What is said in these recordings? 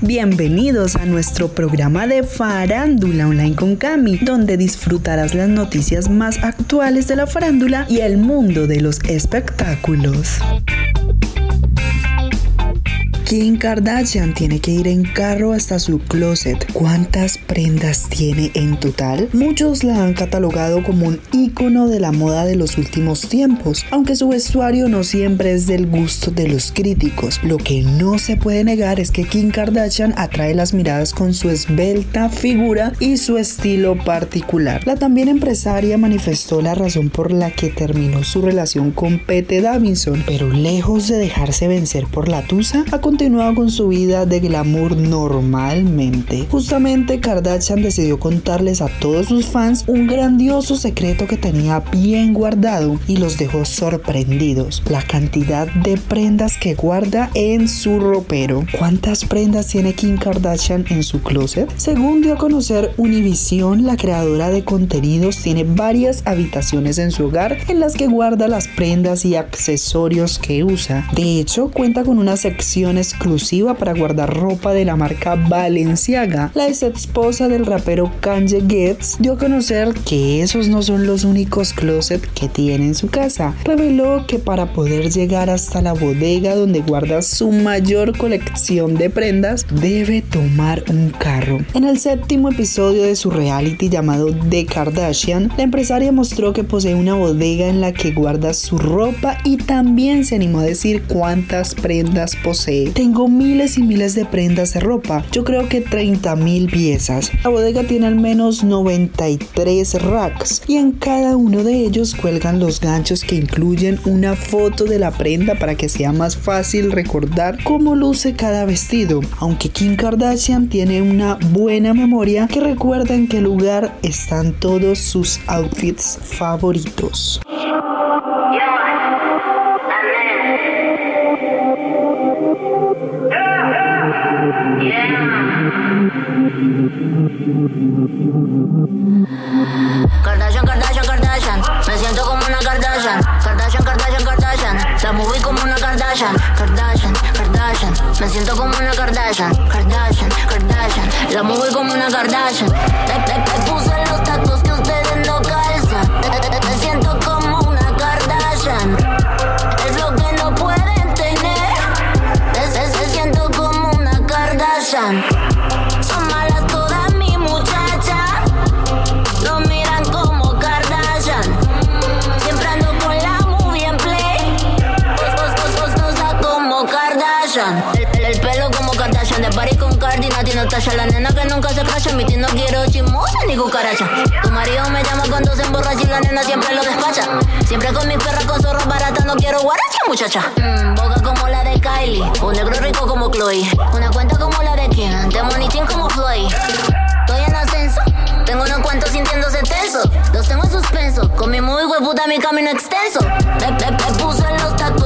Bienvenidos a nuestro programa de Farándula Online con Cami, donde disfrutarás las noticias más actuales de la farándula y el mundo de los espectáculos. Kim Kardashian tiene que ir en carro hasta su closet. ¿Cuántas prendas tiene en total? Muchos la han catalogado como un ícono de la moda de los últimos tiempos, aunque su vestuario no siempre es del gusto de los críticos. Lo que no se puede negar es que Kim Kardashian atrae las miradas con su esbelta figura y su estilo particular. La también empresaria manifestó la razón por la que terminó su relación con Pete Davidson, pero lejos de dejarse vencer por la tusa, continuado con su vida de glamour normalmente. Justamente Kardashian decidió contarles a todos sus fans un grandioso secreto que tenía bien guardado y los dejó sorprendidos. La cantidad de prendas que guarda en su ropero. ¿Cuántas prendas tiene Kim Kardashian en su closet? Según dio a conocer Univision, la creadora de contenidos tiene varias habitaciones en su hogar en las que guarda las prendas y accesorios que usa. De hecho, cuenta con una sección exclusiva para guardar ropa de la marca Balenciaga. La ex esposa del rapero Kanye Getz dio a conocer que esos no son los únicos closets que tiene en su casa. Reveló que para poder llegar hasta la bodega donde guarda su mayor colección de prendas, debe tomar un carro. En el séptimo episodio de su reality llamado The Kardashian, la empresaria mostró que posee una bodega en la que guarda su ropa y también se animó a decir cuántas prendas posee. Tengo miles y miles de prendas de ropa, yo creo que 30 mil piezas. La bodega tiene al menos 93 racks y en cada uno de ellos cuelgan los ganchos que incluyen una foto de la prenda para que sea más fácil recordar cómo luce cada vestido. Aunque Kim Kardashian tiene una buena memoria que recuerda en qué lugar están todos sus outfits favoritos. Me siento como una Kardashian. Kardashian, Kardashian. La movie como una Kardashian. Le, le, le puse los tacos que ustedes no calzan. Me siento como una Kardashian. Es lo que no pueden tener. Se siento como una Kardashian. La nena que nunca se crasha. Mi tío no quiero chismosa ni cucaracha. Tu marido me llama cuando se emborracha y la nena siempre lo despacha. Siempre con mi perra con zorro barata. No quiero guaracha, muchacha. Mm, boca como la de Kylie. Un negro rico como Chloe. Una cuenta como la de Kim. De Monitín como Floyd. Estoy en ascenso. Tengo unos cuantos sintiéndose tenso. Los tengo en suspenso. Con mi muy hueputa mi camino extenso. Le- le puse los tacos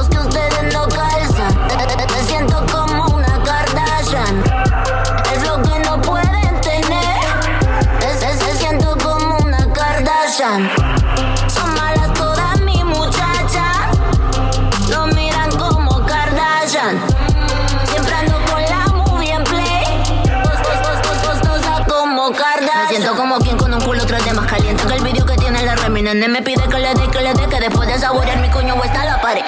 Son malas todas mis muchachas. Lo miran como Kardashian. Siempre ando con la movie en play. Cos- cos- cos- cos- Costosa como Kardashian. Me siento como quien con un culo tres de más caliente que el vídeo que tiene la remi. Nene me pide que le dé, que le dé, que después de saborear mi coño hasta la pared.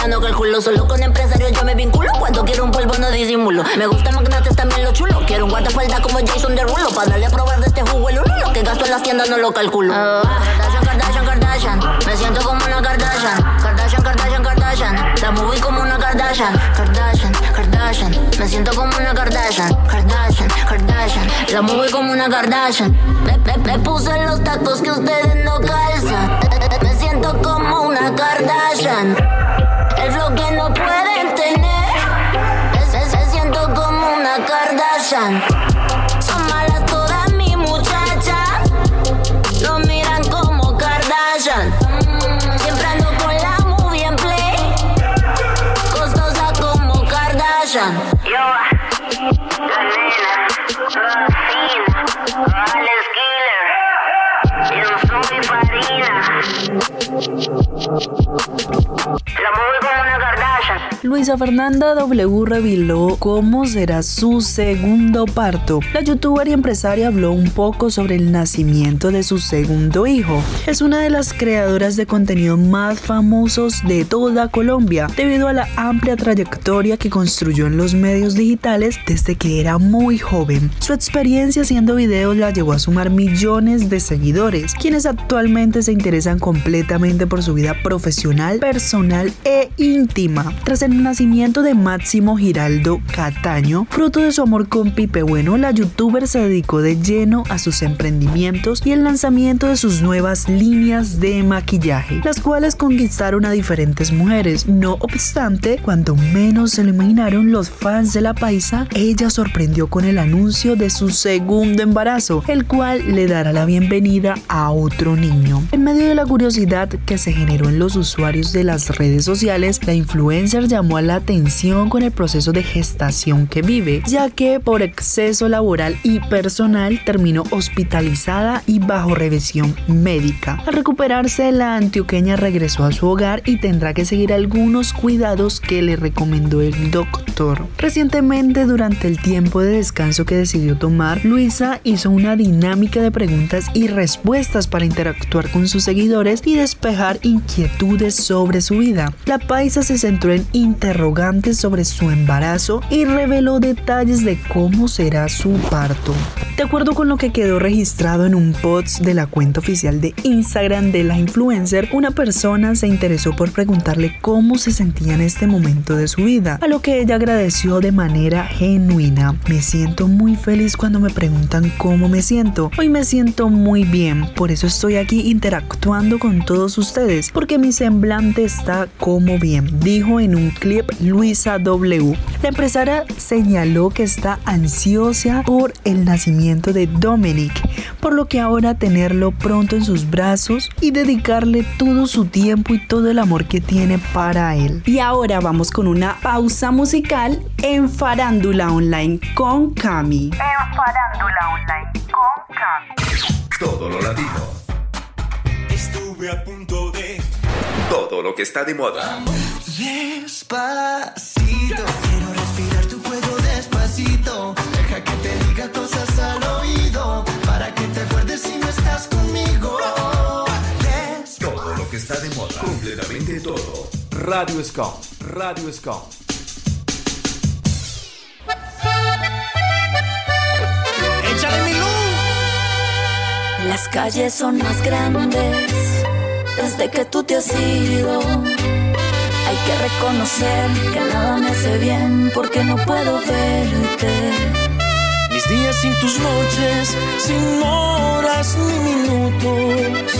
Todavía no calculo. Solo con empresarios yo me vinculo. Cuando quiero un polvo no disimulo. Me gusta magnates también lo chulo. Quiero un guardaespaldas como Jason Derulo. Para darle a probar de este jugo el uno. Lo que gasto en las tiendas no lo calculo. Ah, Kardashian, Kardashian, Kardashian. Me siento como una Kardashian. Kardashian, Kardashian, Kardashian. La movie como una Kardashian. Kardashian, Kardashian. Me siento como una Kardashian. Kardashian, Kardashian. La movie como una Kardashian. Le, le- le puse los tacos que ustedes no calzan. Me siento como una Kardashian. Son malas todas mis muchachas. Lo miran como Kardashian. Siempre ando con la movie en play. Costosa como Kardashian. Yo, la nena, Alex Killer, yo soy Farina. Luisa Fernanda W reveló cómo será su segundo parto. La youtuber y empresaria habló un poco sobre el nacimiento de su segundo hijo. Es una de las creadoras de contenido más famosos de toda Colombia, debido a la amplia trayectoria que construyó en los medios digitales desde que era muy joven. Su experiencia haciendo videos la llevó a sumar millones de seguidores, quienes actualmente se interesan completamente por su vida profesional, personal e íntima. Tras el nacimiento de Máximo Giraldo Cataño, fruto de su amor con Pipe Bueno, la youtuber se dedicó de lleno a sus emprendimientos y el lanzamiento de sus nuevas líneas de maquillaje, las cuales conquistaron a diferentes mujeres. No obstante, cuando menos se lo imaginaron los fans de la paisa, ella sorprendió con el anuncio de su segundo embarazo, el cual le dará la bienvenida a otro niño. En medio de la curiosidad que se generó en los usuarios de las redes sociales, la influencer llamó la atención con el proceso de gestación que vive, ya que por exceso laboral y personal terminó hospitalizada y bajo revisión médica. Al recuperarse, la antioqueña regresó a su hogar y tendrá que seguir algunos cuidados que le recomendó el doctor. Recientemente, durante el tiempo de descanso que decidió tomar, Luisa hizo una dinámica de preguntas y respuestas para interactuar con sus seguidores y despejar inquietudes sobre su vida. La paisa se centró en interrogantes sobre su embarazo y reveló detalles de cómo será su parto. De acuerdo con lo que quedó registrado en un post de la cuenta oficial de Instagram de la influencer, una persona se interesó por preguntarle cómo se sentía en este momento de su vida, a lo que ella agradeció de manera genuina. Me siento muy feliz cuando me preguntan cómo me siento. Hoy me siento muy bien, por eso estoy aquí interactuando con todos ustedes, porque mi semblante está como bien, dijo en un clip Luisa W. La empresaria señaló que está ansiosa por el nacimiento de Dominic, por lo que ahora tenerlo pronto en sus brazos y dedicarle todo su tiempo y todo el amor que tiene para él. Y ahora vamos con una pausa musical en Farándula Online con Cami. En Farándula Online con Cami. Todo lo latino. Estuve a punto de Todo lo que está de moda. Despacito, quiero respirar tu fuego despacito. Deja que te diga cosas al oído, para que te acuerdes si no estás conmigo. Despacito. Todo lo que está de moda. Completamente todo. Radio Scom. Radio Scom. ¡Échale mi luz! Las calles son más grandes desde que tú te has ido. Hay que reconocer que nada me hace bien porque no puedo verte. Mis días sin tus noches, sin horas ni minutos,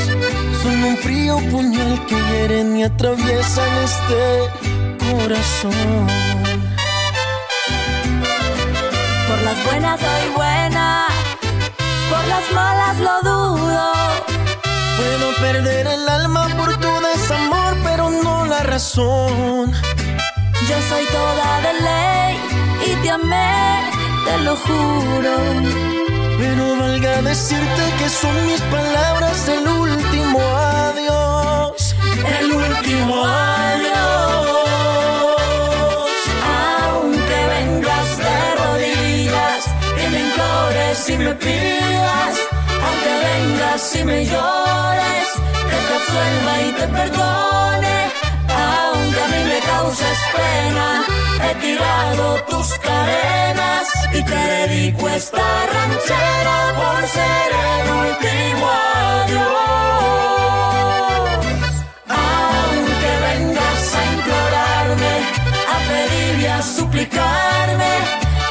son un frío puñal que hieren y atraviesan este corazón. Por las buenas soy buena, por las malas lo dudo. Puedo perder el alma por tu Yo soy toda de ley y te amé, te lo juro. Pero valga decirte que son mis palabras el último adiós. El último adiós. Aunque vengas de rodillas y me implores y me pidas, aunque vengas y me llores, que te absuelva y te perdone, aunque a mí me causes pena, he tirado tus cadenas y te dedico esta ranchera por ser el último adiós. Aunque vengas a implorarme, a pedir y a suplicarme,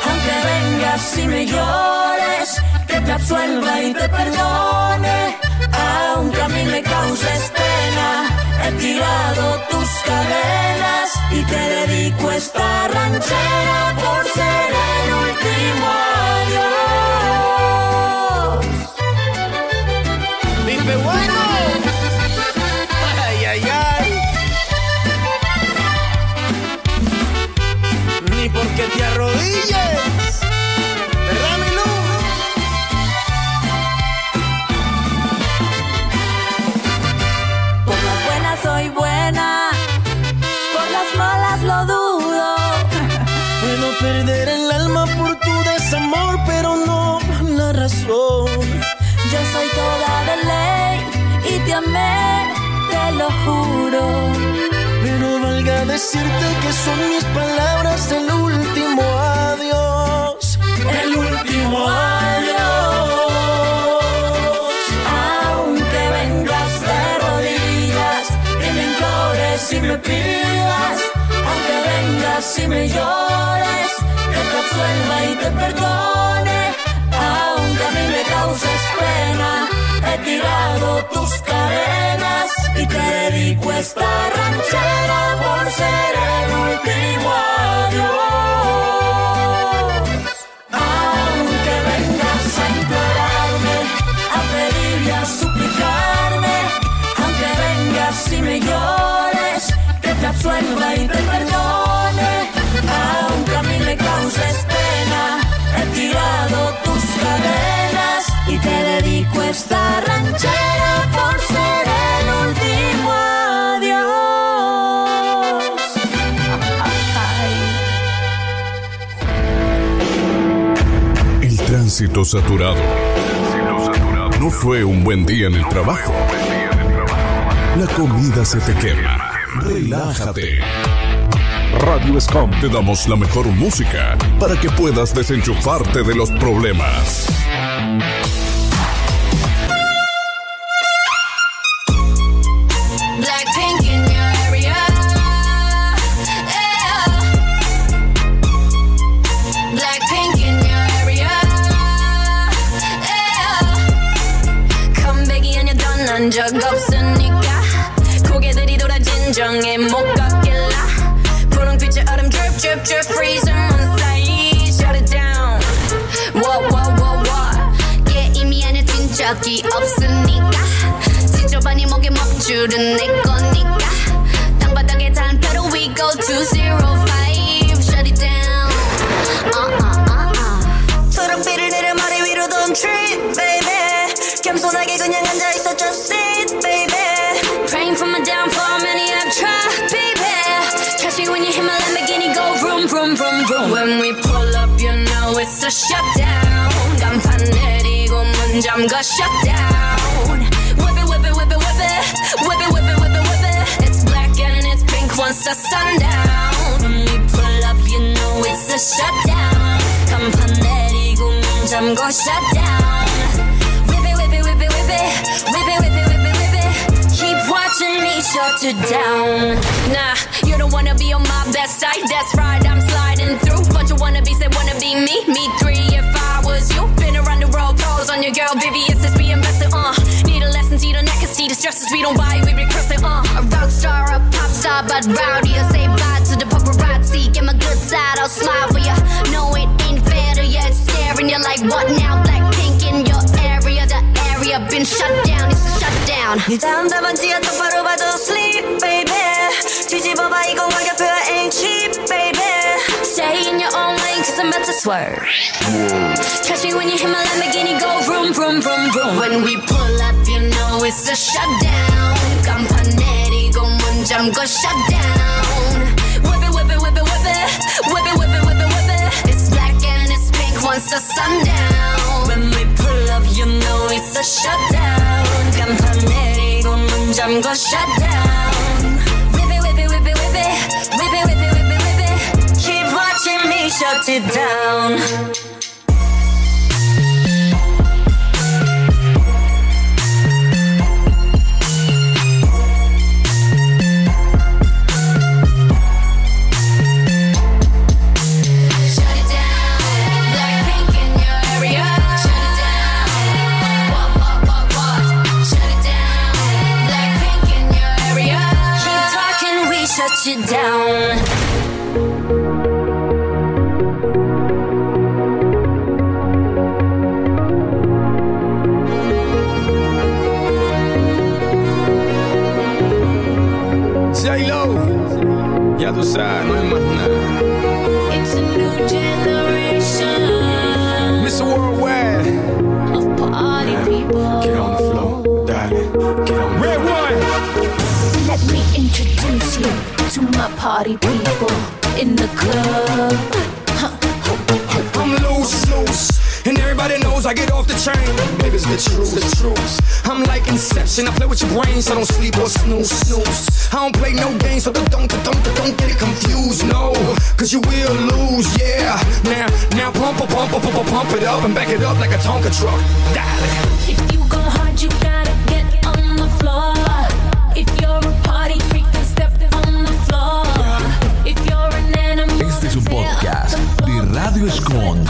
aunque vengas y me llores, que te absuelva y te perdone, aunque a mí me causes pena, he tirado tus cadenas y te dedico esta ranchera por ser el último adiós. Decirte que son mis palabras el último adiós. El último adiós. Aunque vengas de rodillas y me implores y me pidas, aunque vengas y me llores, que te absuelva y te perdone, aunque a mí me causes pena, he tirado tus cadenas y te dedico esta ranchera por ser el último adiós. Aunque vengas a implorarme, a pedir y a suplicarme, aunque vengas y me llores, que te absuelva y te perdone, aunque a mí me causes pena, he tirado tus cadenas y te dedico esta ranchera por ser Tránsito saturado. No fue un buen día en el trabajo. La comida se te quema. Relájate. Radio Scom te damos la mejor música para que puedas desenchufarte de los problemas. 먹줄은 내 거니까 땅바닥에 단표로 we go to zero five shut it down uh uh uh uh 초록빛을 내려 머리 위로 don't trip baby 겸손하게 그냥 앉아있어 just sit baby praying for my downfall many have tried baby catch me when you hit my Lamborghini go vroom vroom vroom vroom when we pull up you know it's a shutdown 간판 내리고 문 잠가 shutdown whip Whip it, whip it, whip it, whip it. It's black and it's pink once the sundown. When we pull up, you know it's a shutdown. 간판 내리고 문 shut down. Whip it, whip it, whip it, whip it. Whip it, whip it, whip it, whip it. Keep watching me shut it down. Nah, you don't wanna be on my best side. That's right, I'm sliding through. Bunch of wannabes that wanna be me. Me three if I was you. Been around the world, calls on your girl, Vivi. It's just being see the neck and see the stresses we don't buy we regress it uh a rock star a pop star but rowdy I say bye to the paparazzi get my good side I'll smile for ya no it ain't fair to ya it's staring you like what now Blackpink in your area the area been shut down it's a shutdown 네 다음 답안지가 똑바로 봐도 sleep baby 뒤집어봐 이건 가격표야 ain't cheap baby Stay in your own lane cause I'm about to swerve Catch me when you hit my Lamborghini go vroom vroom vroom vroom When we pull up you know it's a shutdown 간판 내리고 문 잠궈 shutdown Whip it whip it whip it whip it Whip it whip it whip it whip it It's black and it's pink once the sundown When we pull up you know it's a shutdown 간판 내리고 문 잠궈 shutdown Whip it whip it whip it whip it Whip it whip it whip it whip it keep watching me shut it down Up like a Tonka truck. Darling. If you go hard, you gotta get on the floor. If you're a party freak, then step on the floor. If you're an animal, Este es un then tear up podcast the de Radio Escon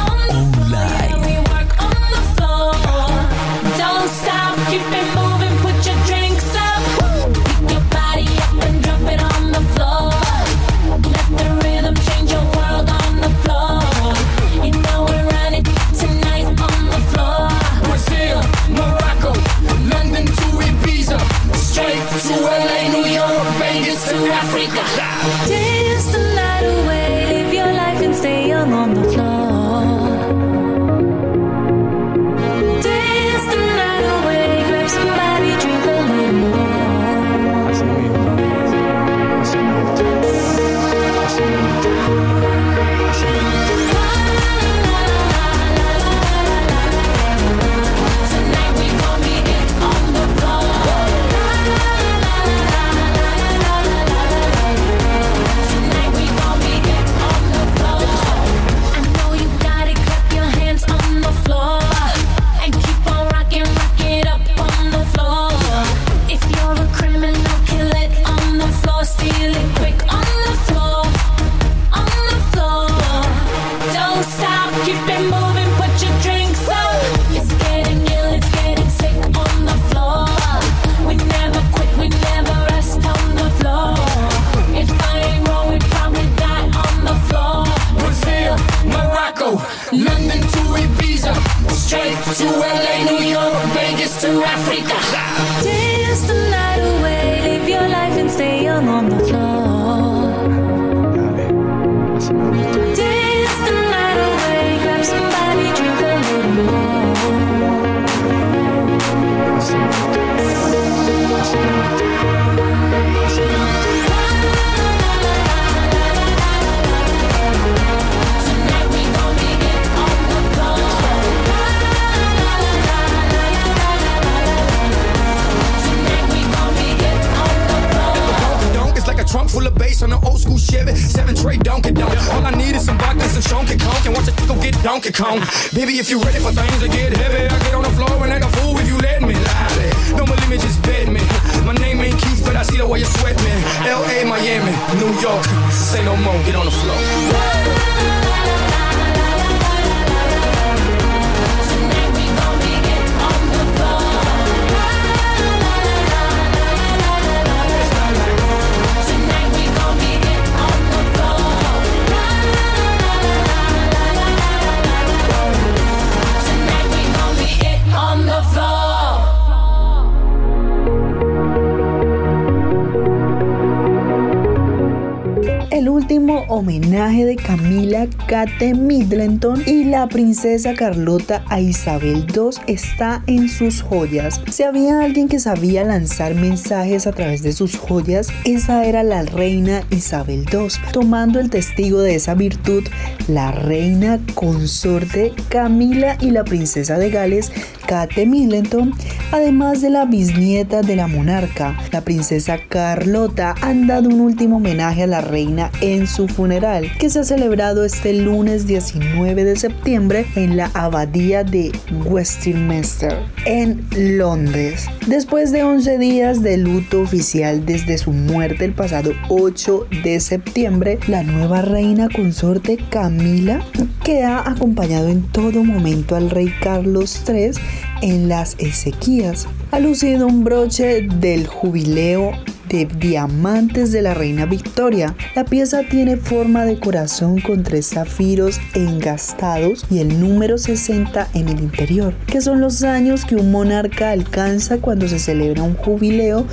Kate Middleton y la princesa Carlota a Isabel II está en sus joyas. Si había alguien que sabía lanzar mensajes a través de sus joyas, esa era la reina Isabel II. Tomando el testigo de esa virtud, la reina consorte Camila y la princesa de Gales Kate Middleton, además de la bisnieta de la monarca, la princesa Carlota, han dado un último homenaje a la reina en su funeral, que se ha celebrado este lunes 19 de septiembre en la abadía de Westminster, en Londres. Después de 11 días de luto oficial desde su muerte el pasado 8 de septiembre, la nueva reina consorte Camila, que ha acompañado en todo momento al rey Carlos III en las Ezequías, ha lucido un broche del jubileo de diamantes de la reina Victoria. La pieza tiene forma de corazón con tres zafiros engastados y el número 60 en el interior, que son los años que un monarca alcanza cuando se celebra un jubileo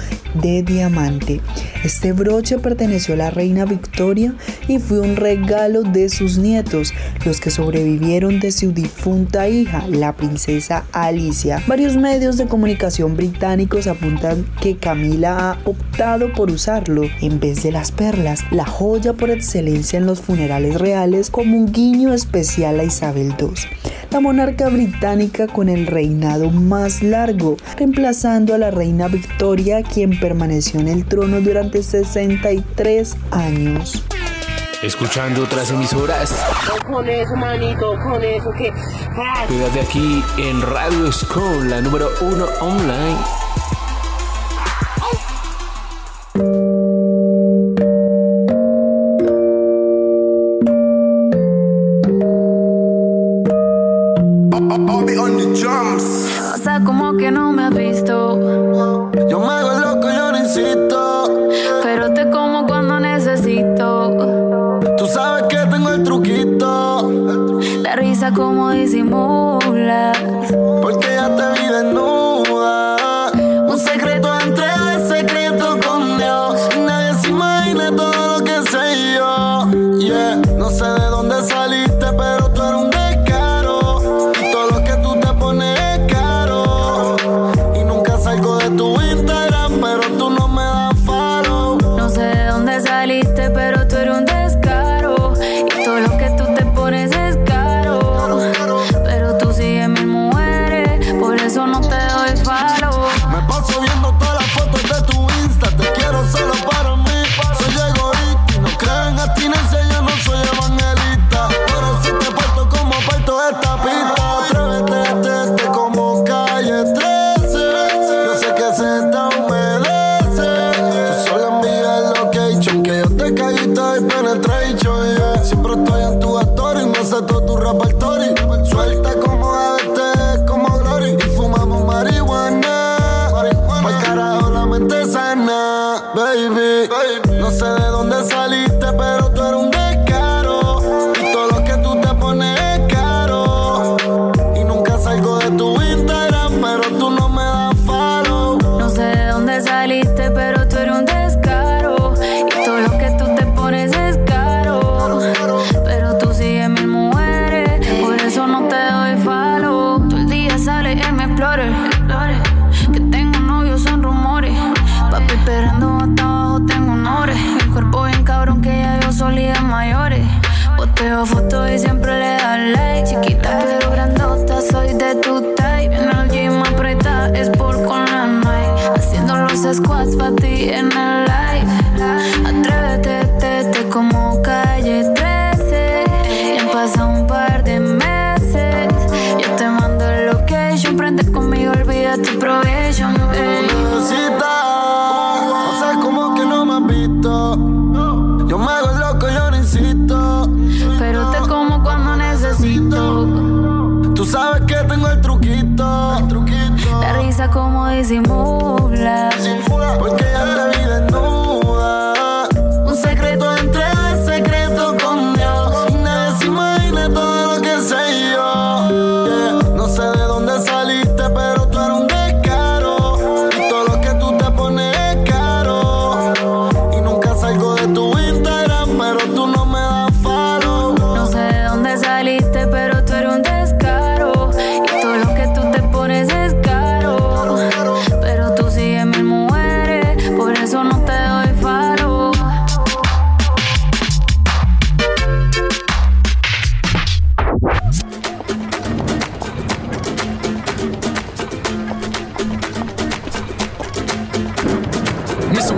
de diamante. Este broche perteneció a la reina Victoria y fue un regalo de sus nietos, los que sobrevivieron de su difunta hija, la princesa Alicia. Varios medios de comunicación británicos apuntan que Camila ha optado por usarlo en vez de las perlas, la joya por excelencia en los funerales reales como un guiño especial a Isabel II, la monarca británica con el reinado más largo, reemplazando a la reina Victoria quien permaneció en el trono durante 63 años. Escuchando otras emisoras. Con eso, manito, con eso que. Quédate aquí en Radio School, la número uno online. Que tengo novio son rumores. Papi esperando hasta abajo tengo honores. El cuerpo bien cabrón que ya yo solía mayores. Posteo fotos y siempre le das like. Chiquita pero grandota, soy de tu type. En el gym aprieta, es por con la Nike. Haciendo los squats para ti en el live. Atrévete, tete como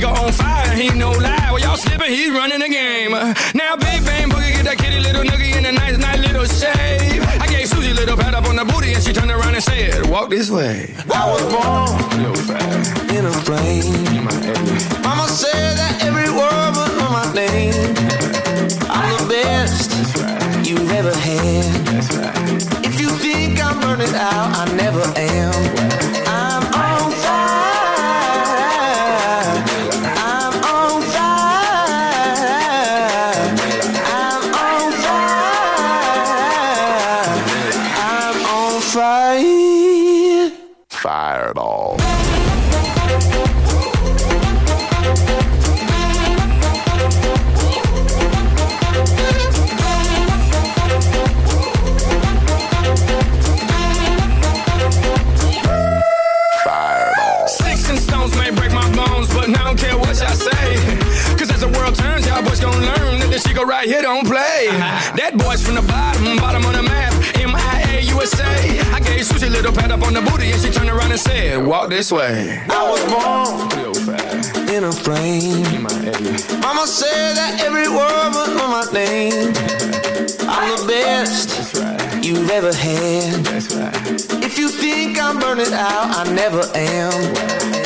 Rico on fire, he no lie. Well, y'all slipping, he's running the game. Now, Big Bang Boogie, get that kitty little noogie in a nice, nice little shave. I gave Susie a little pat up on the booty, and she turned around and said, Walk this way. I was born in a plane. Mama said that every word was on my name. I'm the best you've ever had. If you think I'm burning out, I never am. This way. I was born in a flame. Mama said that every word was on my name. I'm the best you've ever had. If you think I'm burning out, I never am.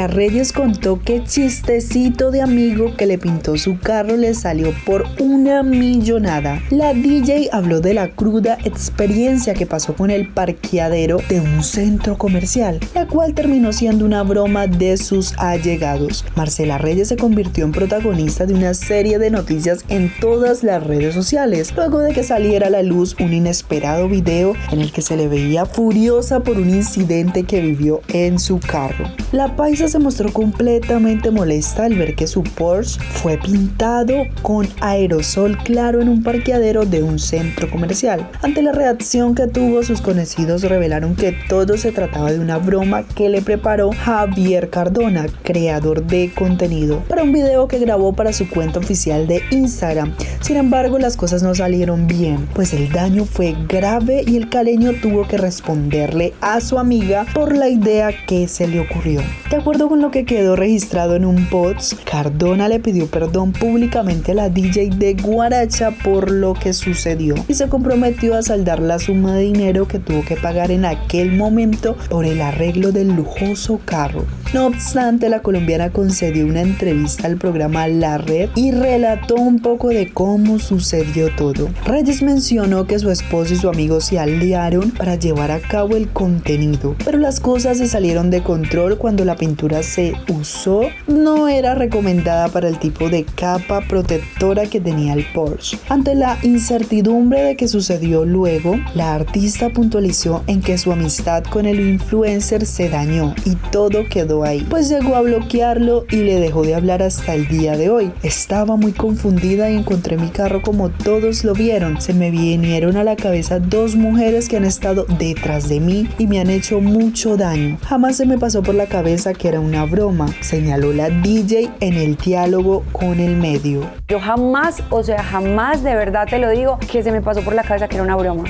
Marcela Reyes contó que chistecito de amigo que le pintó su carro le salió por una millonada. La DJ habló de la cruda experiencia que pasó con el parqueadero de un centro comercial, la cual terminó siendo una broma de sus allegados. Marcela Reyes se convirtió en protagonista de una serie de noticias en todas las redes sociales, luego de que saliera a la luz un inesperado video en el que se le veía furiosa por un incidente que vivió en su carro. La paisa se mostró completamente molesta al ver que su Porsche fue pintado con aerosol claro en un parqueadero de un centro comercial. Ante la reacción que tuvo, sus conocidos revelaron que todo se trataba de una broma que le preparó Javier Cardona, creador de contenido, para un video que grabó para su cuenta oficial de Instagram. Sin embargo, las cosas no salieron bien, pues el daño fue grave y el caleño tuvo que responderle a su amiga por la idea que se le ocurrió. De acuerdo con lo que quedó registrado en un post, Cardona le pidió perdón públicamente a la DJ de Guaracha por lo que sucedió y se comprometió a saldar la suma de dinero que tuvo que pagar en aquel momento por el arreglo del lujoso carro. No obstante, la colombiana concedió una entrevista al programa La Red y relató un poco de cómo sucedió todo. Reyes mencionó que su esposo y su amigo se aliaron para llevar a cabo el contenido, pero las cosas se salieron de control cuando la pintura se usó. No era recomendada para el tipo de capa protectora que tenía el Porsche. Ante la incertidumbre de que sucedió luego, la artista puntualizó en que su amistad con el influencer se dañó y todo quedó ahí, pues llegó a bloquearlo y le dejó de hablar hasta el día de hoy. Estaba muy confundida y encontré mi carro como todos lo vieron. Se me vinieron a la cabeza dos mujeres que han estado detrás de mí y me han hecho mucho daño. Jamás se me pasó por la cabeza que era una broma, señaló la DJ en el diálogo con el medio. Yo jamás, o sea, jamás de verdad te lo digo, que se me pasó por la cabeza que era una broma.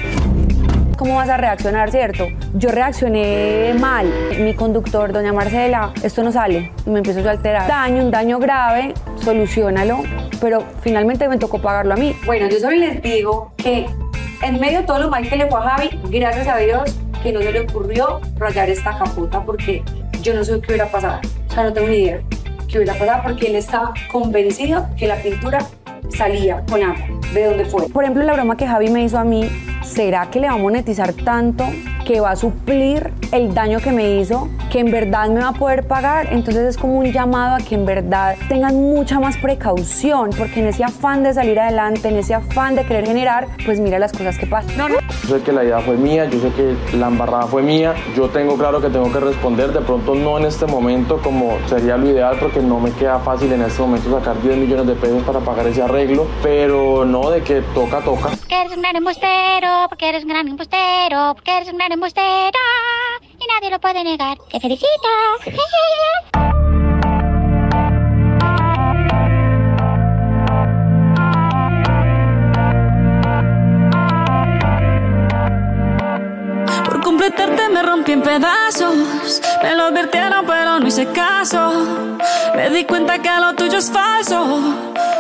cómo vas a reaccionar, ¿cierto? Yo reaccioné mal. Mi conductor, doña Marcela, esto no sale. Y me empiezo a alterar. Daño, un daño grave, solucionalo. Pero finalmente me tocó pagarlo a mí. Bueno, yo solo les digo que en medio de todo lo mal que le fue a Javi, gracias a Dios que no se le ocurrió rayar esta capota porque yo no sé qué hubiera pasado. O sea, no tengo ni idea qué hubiera pasado porque él estaba convencido que la pintura salía con agua, de donde fue. Por ejemplo, la broma que Javi me hizo a mí, ¿será que le va a monetizar tanto que va a suplir el daño que me hizo, que en verdad me va a poder pagar? Entonces es como un llamado a que en verdad tengan mucha más precaución, porque en ese afán de salir adelante, en ese afán de querer generar, pues mira las cosas que pasan. No, no. Yo sé que la idea fue mía, yo sé que la embarrada fue mía, yo tengo claro que tengo que responder, de pronto no en este momento como sería lo ideal porque no me queda fácil en este momento sacar 10 millones de pesos para pagar ese arreglo, pero no de que toca, toca. Porque eres un gran embustero, porque eres un gran embustero, porque eres un gran embustero y nadie lo puede negar. Te felicito. Por completarte me rompí en pedazos. Me lo advirtieron, pero no hice caso. Me di cuenta que lo tuyo es falso.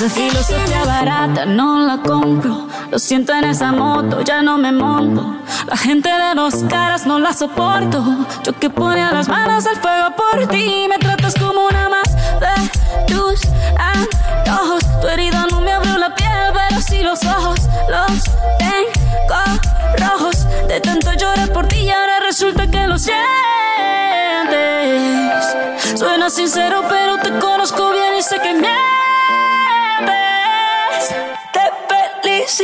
Esa filosofía barata no la compro. Lo siento en esa moto, ya no me monto. La gente de dos caras no la soporto. Yo que ponía las manos al fuego por ti. Me tratas como una más de tus antojos. Tu herida no me abrió la piel, pero sí los ojos. Los tengo rojos. De tanto llorar por ti y ahora resulta que lo sientes. Suena sincero,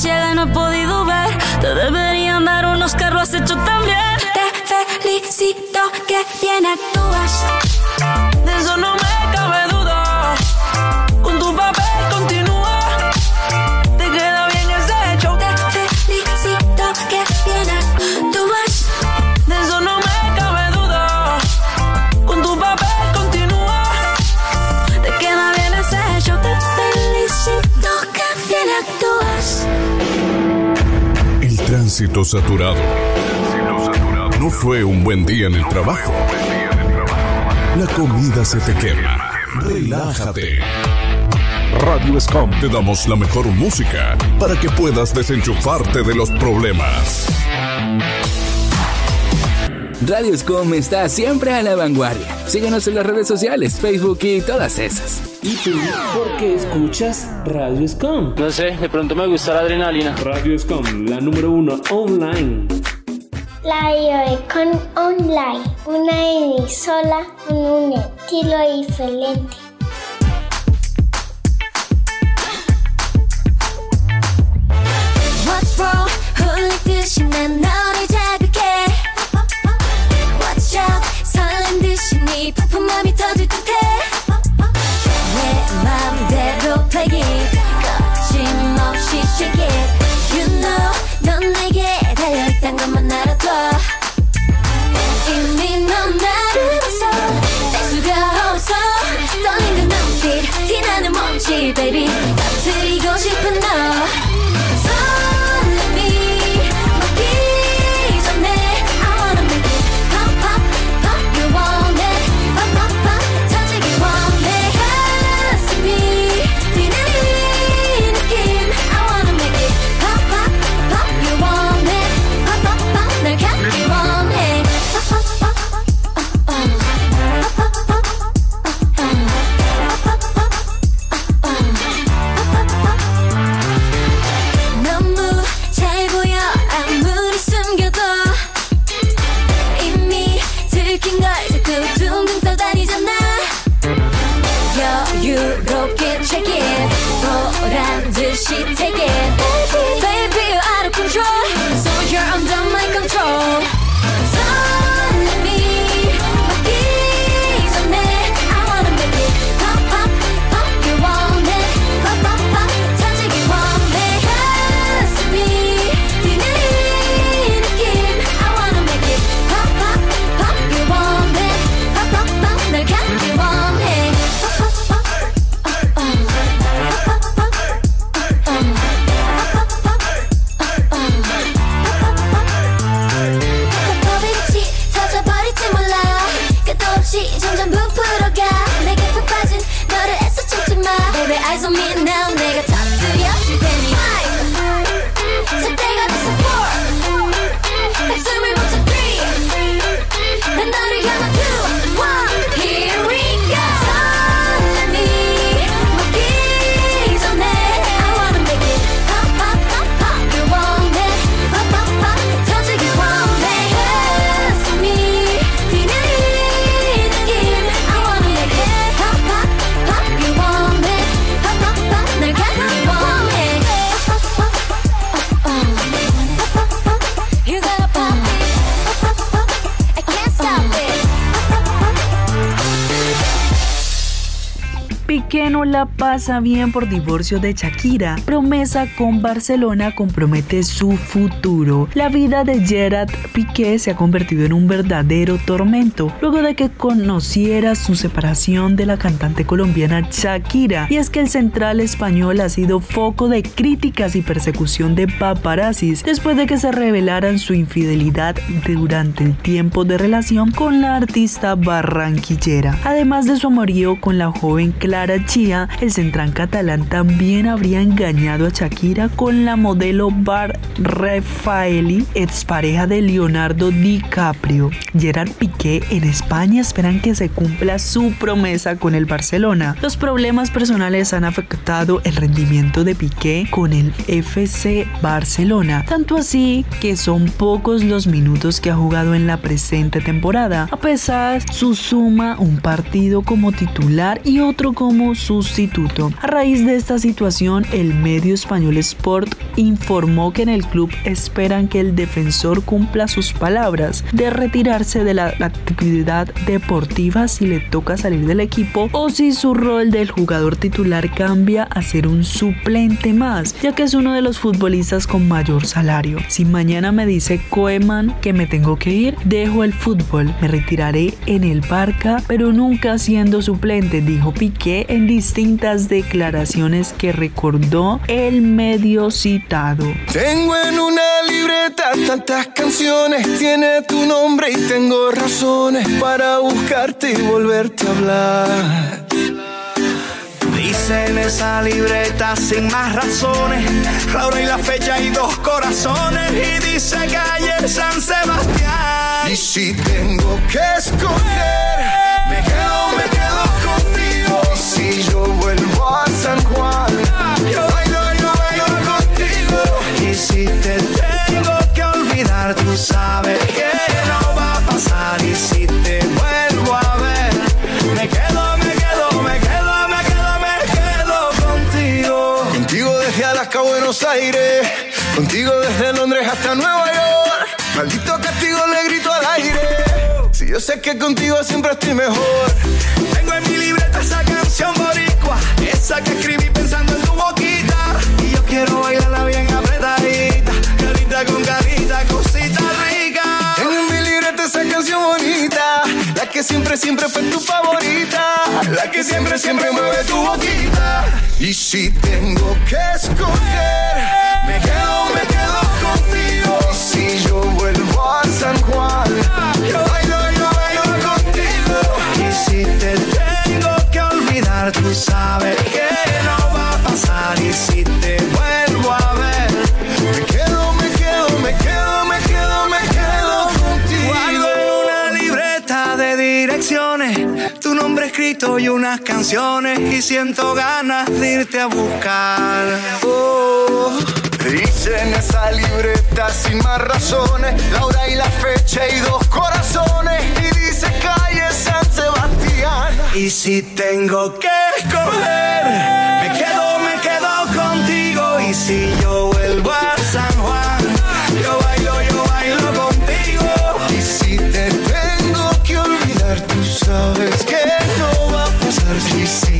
sido tan ciega y no he saturado. No fue un buen día en el trabajo. La comida se te quema. Relájate. Radio Scom te damos la mejor música para que puedas desenchufarte de los problemas. Radio Scom está siempre a la vanguardia. Síguenos en las redes sociales, Facebook y todas esas. ¿Y tú por qué escuchas Radio Scom? No sé, de pronto me gusta la adrenalina. Radio Scom, la número uno online. Radio Econ Online, una emisora con un estilo diferente. What's wrong? 흘 Uh, pasa bien por divorcio de Shakira. Promesa con Barcelona compromete su futuro. La vida de Gerard Piqué se ha convertido en un verdadero tormento luego de que conociera su separación de la cantante colombiana Shakira. Y es que el central español ha sido foco de críticas y persecución de paparazzis después de que se revelaran su infidelidad durante el tiempo de relación con la artista barranquillera. Además de su amorío con la joven Clara Chía, el central catalán también habría engañado a Shakira con la modelo Bar Raffaeli, expareja de Leonardo DiCaprio. Gerard Piqué en España esperan que se cumpla su promesa con el Barcelona. Los problemas personales han afectado el rendimiento de Piqué con el FC Barcelona, tanto así que son pocos los minutos que ha jugado en la presente temporada. A pesar, su suma un partido como titular y otro como sustituto. A raíz de esta situación, el medio español Sport informó que en el club esperan que el defensor cumpla sus palabras de retirarse de la actividad deportiva si le toca salir del equipo o si su rol del jugador titular cambia a ser un suplente más, ya que es uno de los futbolistas con mayor salario. Si mañana me dice Koeman que me tengo que ir, dejo el fútbol, me retiraré en el Barca, pero nunca siendo suplente, dijo Piqué en distintas declaraciones que recordó el medio citado. Tengo en una libreta tantas canciones, tiene tu nombre y tengo razones para buscarte y volverte a hablar. Dice en esa libreta sin más razones, la hora y la fecha y dos corazones. Y dice calle San Sebastián. Y si tengo que escoger, me quedo, San Juan, Yo bailo, yo bailo contigo. Y si te tengo que olvidar, tú sabes que no va a pasar. Y si te vuelvo a ver, me quedo, me quedo, me quedo, me quedo, me quedo contigo. contigo desde Alaska a Buenos Aires, contigo desde Londres hasta Nueva York. Maldito castigo le grito al aire. Si yo sé que contigo siempre estoy mejor. Tengo en mi libreta esa canción boricua, que escribí pensando en tu boquita. Y yo quiero bailarla bien apretadita, carita con carita, cosita rica. En mi libreta esa canción bonita, la que siempre, siempre fue tu favorita, la que siempre, siempre mueve tu boquita. Y si tengo que escoger, me quedo, me quedo contigo. Y si yo vuelvo a San Juan, yo bailo tú sabes que no va a pasar. Y si te vuelvo a ver, me quedo, me quedo, me quedo, me quedo, me quedo contigo. Guardo en una libreta de direcciones tu nombre escrito y unas canciones y siento ganas de irte a buscar. Oh. Dice en esa libreta sin más razones la hora y la fecha y dos corazones Y si tengo que escoger, me quedo, me quedo contigo y si yo vuelvo a San Juan, yo bailo, yo bailo contigo. Y si te tengo que olvidar, tú sabes que no va a pasar. Y si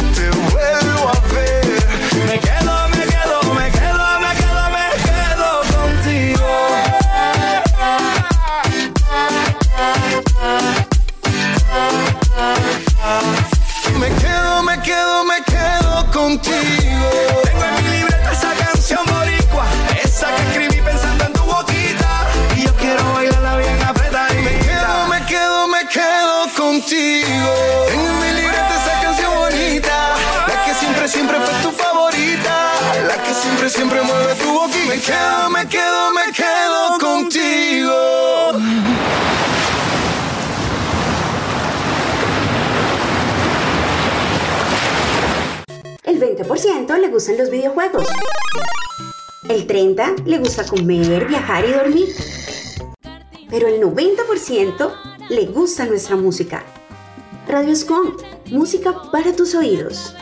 contigo. Tengo en mi libreta esa canción bonita, la que siempre, siempre fue tu favorita, la que siempre, siempre mueve tu boquita. Me quedo, me quedo, me quedo contigo. El 20% le gustan los videojuegos. El 30% le gusta comer, viajar y dormir. Pero el 90% le gusta nuestra música. Radio Scom, música para tus oídos.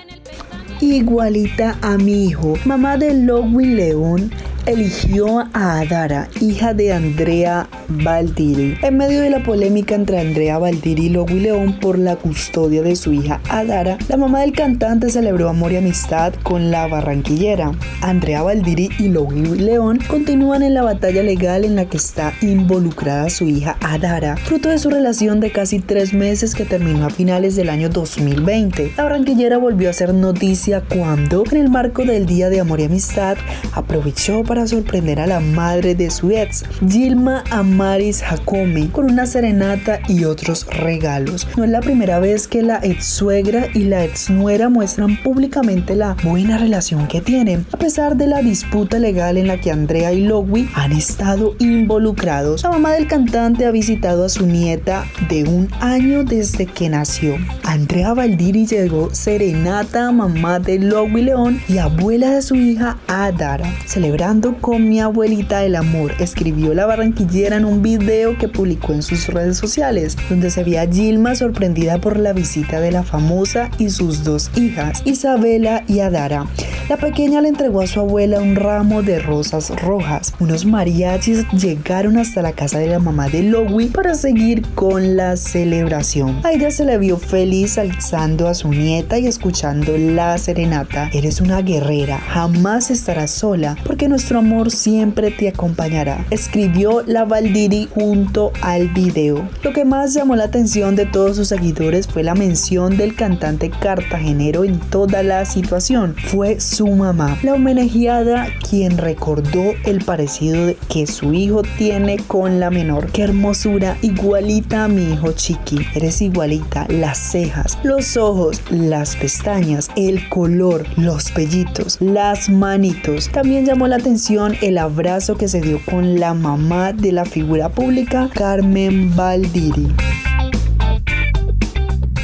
Igualita a mi hijo, mamá de Lowin León eligió a Adara, hija de Andrea Valdiri. En medio de la polémica entre Andrea Valdiri y Lowin León por la custodia de su hija Adara, la mamá del cantante celebró amor y amistad con la barranquillera. Andrea Valdiri y Lowin León continúan en la batalla legal en la que está involucrada su hija Adara, fruto de su relación de casi tres meses que terminó a finales del año 2020. La barranquillera volvió a ser noticia cuando, en el marco del Día de Amor y Amistad, aprovechó para sorprender a la madre de su ex, Gilma Amaris Jacome, con una serenata y otros regalos. No es la primera vez que la ex suegra y la ex nuera muestran públicamente la buena relación que tienen, a pesar de la disputa legal en la que Andrea y Lowy han estado involucrados. La mamá del cantante ha visitado a su nieta de un año desde que nació. Andrea Valdiri llegó serenata mamá de Lowy León y abuela de su hija Adara, celebrando con mi abuelita el amor, escribió la barranquillera en un video que publicó en sus redes sociales, donde se veía a Gilma sorprendida por la visita de la famosa y sus dos hijas, Isabela y Adara. La pequeña le entregó a su abuela un ramo de rosas rojas. Unos mariachis llegaron hasta la casa de la mamá de Lowy para seguir con la celebración. A ella se le vio feliz alzando a su nieta y escuchando la serenata. Eres una guerrera, jamás estarás sola, porque nuestro amor siempre te acompañará, escribió la Valdiri junto al video. Lo que más llamó la atención de todos sus seguidores fue la mención del cantante cartagenero en toda la situación. Fue su mamá, la homenajeada quien recordó el parecido que su hijo tiene con la menor. Qué hermosura, igualita a mi hijo Chiqui. Eres igualita, las cejas, los ojos, las pestañas, el color, los pellitos, las manitos. También llamó la atención el abrazo que se dio con la mamá de la figura pública, Carmen Valdiri.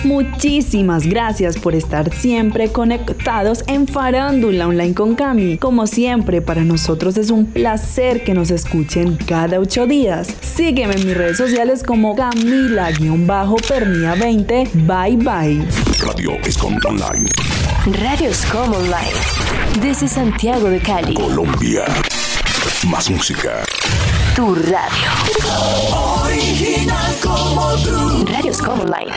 Muchísimas gracias por estar siempre conectados en Farándula Online con Cami. Como siempre, para nosotros es un placer que nos escuchen cada ocho días. Sígueme en mis redes sociales como Camila-Pernia20. Bye bye. Radio Escom Online. Radio Scom Online. Desde Santiago de Cali. Colombia. Más música. Tu radio. Original como tú. Radio Scom Online.